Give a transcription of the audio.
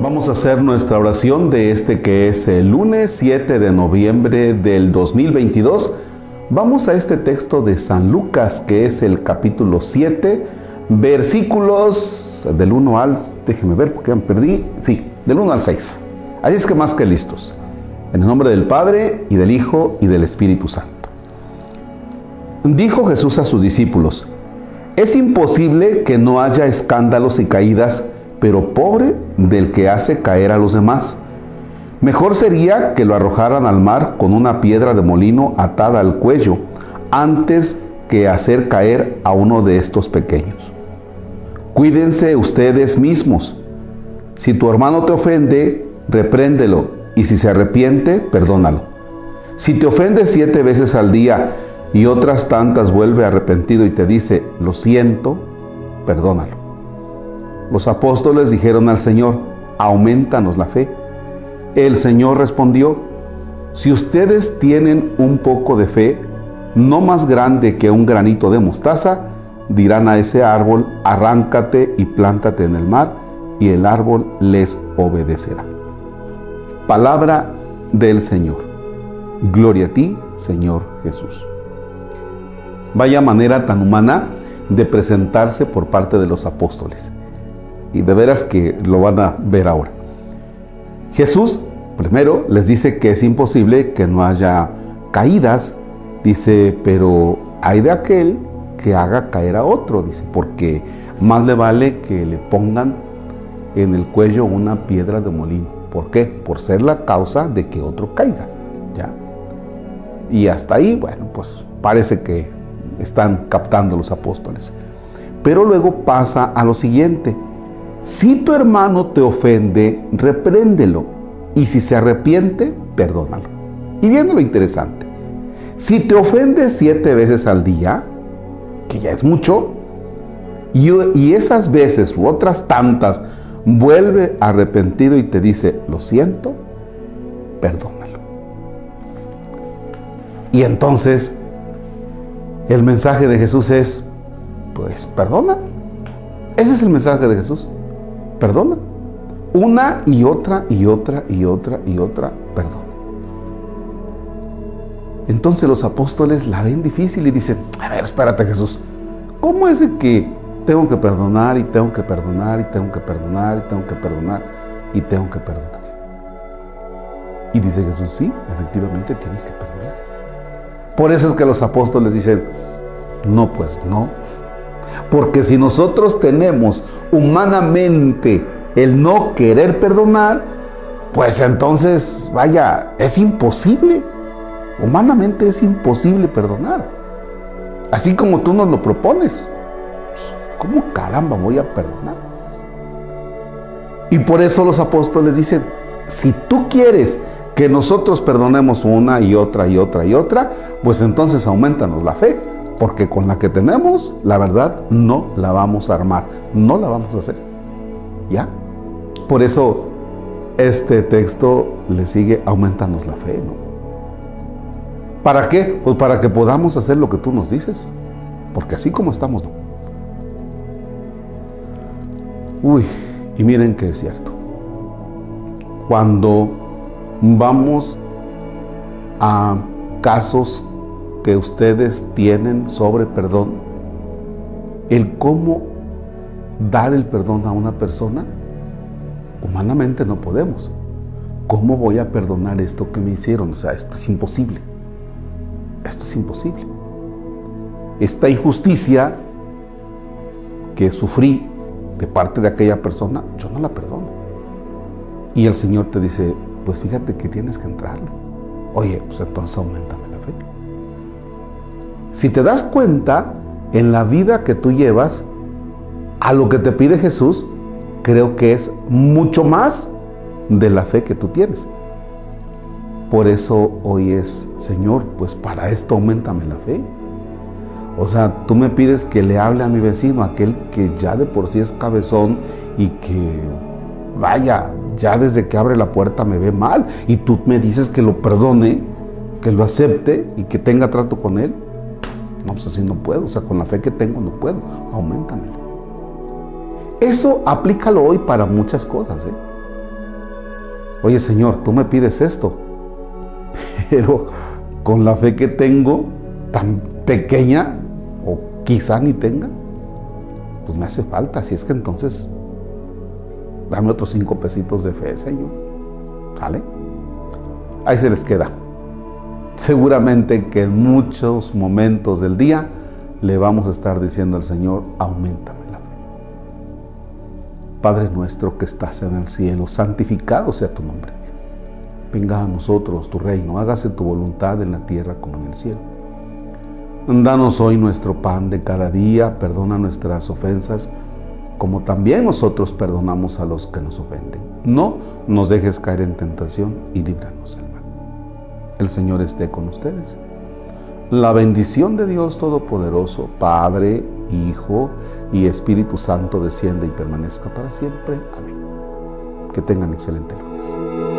Vamos a hacer nuestra oración de este que es el lunes 7 de noviembre del 2022. Vamos a este texto de San Lucas que es el capítulo 7, versículos del 1 al, déjeme ver porque me perdí, sí, del 1 al 6. Así es que más que listos. En el nombre del Padre y del Hijo y del Espíritu Santo. Dijo Jesús a sus discípulos, es imposible que no haya escándalos y caídas, pero pobre del que hace caer a los demás. Mejor sería que lo arrojaran al mar con una piedra de molino atada al cuello, antes que hacer caer a uno de estos pequeños. Cuídense ustedes mismos. Si tu hermano te ofende, repréndelo, y si se arrepiente, perdónalo. Si te ofende siete veces al día y otras tantas vuelve arrepentido y te dice, lo siento, perdónalo. Los apóstoles dijeron al Señor, aumentanos la fe. El Señor respondió, si ustedes tienen un poco de fe, no más grande que un granito de mostaza, dirán a ese árbol, arráncate y plántate en el mar, y el árbol les obedecerá. Palabra del Señor. Gloria a ti, Señor Jesús. Vaya manera tan humana de presentarse por parte de los apóstoles. Y de veras que lo van a ver ahora. Jesús primero les dice que es imposible que no haya caídas. Dice, pero hay de aquel que haga caer a otro. Dice, porque más le vale que le pongan en el cuello una piedra de molino. ¿Por qué? Por ser la causa de que otro caiga. ¿Ya? Y hasta ahí, bueno, pues parece que están captando los apóstoles. Pero luego pasa a lo siguiente. Si tu hermano te ofende, repréndelo. Y si se arrepiente, perdónalo. Y viene lo interesante. Si te ofende siete veces al día, que ya es mucho, y, y esas veces u otras tantas vuelve arrepentido y te dice, lo siento, perdónalo. Y entonces el mensaje de Jesús es, pues perdona. Ese es el mensaje de Jesús. Perdona. Una y otra y otra y otra y otra, perdona. Entonces los apóstoles la ven difícil y dicen, a ver, espérate Jesús, ¿cómo es que tengo que perdonar y tengo que perdonar y tengo que perdonar y tengo que perdonar y tengo que perdonar? Y dice Jesús, sí, efectivamente tienes que perdonar. Por eso es que los apóstoles dicen, no, pues no. Porque si nosotros tenemos humanamente el no querer perdonar, pues entonces, vaya, es imposible. Humanamente es imposible perdonar. Así como tú nos lo propones. ¿Cómo caramba voy a perdonar? Y por eso los apóstoles dicen, si tú quieres que nosotros perdonemos una y otra y otra y otra, pues entonces aumentanos la fe, porque con la que tenemos, la verdad, no la vamos a armar, no la vamos a hacer. ¿Ya? Por eso este texto le sigue, aumentanos la fe, ¿no? ¿Para qué? Pues para que podamos hacer lo que tú nos dices, porque así como estamos, ¿no? Uy, y miren que es cierto. Cuando vamos a casos que ustedes tienen sobre perdón, el cómo dar el perdón a una persona, humanamente no podemos. ¿Cómo voy a perdonar esto que me hicieron? O sea, esto es imposible. Esto es imposible. Esta injusticia que sufrí de parte de aquella persona, yo no la perdono. Y el Señor te dice, pues fíjate que tienes que entrar. Oye, pues entonces aumentame. Si te das cuenta en la vida que tú llevas, a lo que te pide Jesús, creo que es mucho más de la fe que tú tienes. Por eso hoy es, Señor, pues para esto aumentame la fe. O sea, tú me pides que le hable a mi vecino, aquel que ya de por sí es cabezón y que, vaya, ya desde que abre la puerta me ve mal y tú me dices que lo perdone, que lo acepte y que tenga trato con él. No, pues así no puedo, o sea, con la fe que tengo no puedo, aumentamelo. Eso aplícalo hoy para muchas cosas, ¿eh? oye Señor, tú me pides esto, pero con la fe que tengo, tan pequeña, o quizá ni tenga, pues me hace falta. Si es que entonces, dame otros cinco pesitos de fe, Señor. ¿Sale? Ahí se les queda. Seguramente que en muchos momentos del día le vamos a estar diciendo al Señor, aumentame la fe. Padre nuestro que estás en el cielo, santificado sea tu nombre. Venga a nosotros tu reino, hágase tu voluntad en la tierra como en el cielo. Danos hoy nuestro pan de cada día, perdona nuestras ofensas, como también nosotros perdonamos a los que nos ofenden. No nos dejes caer en tentación y líbranos. El Señor esté con ustedes. La bendición de Dios Todopoderoso, Padre, Hijo y Espíritu Santo descienda y permanezca para siempre. Amén. Que tengan excelente lunes.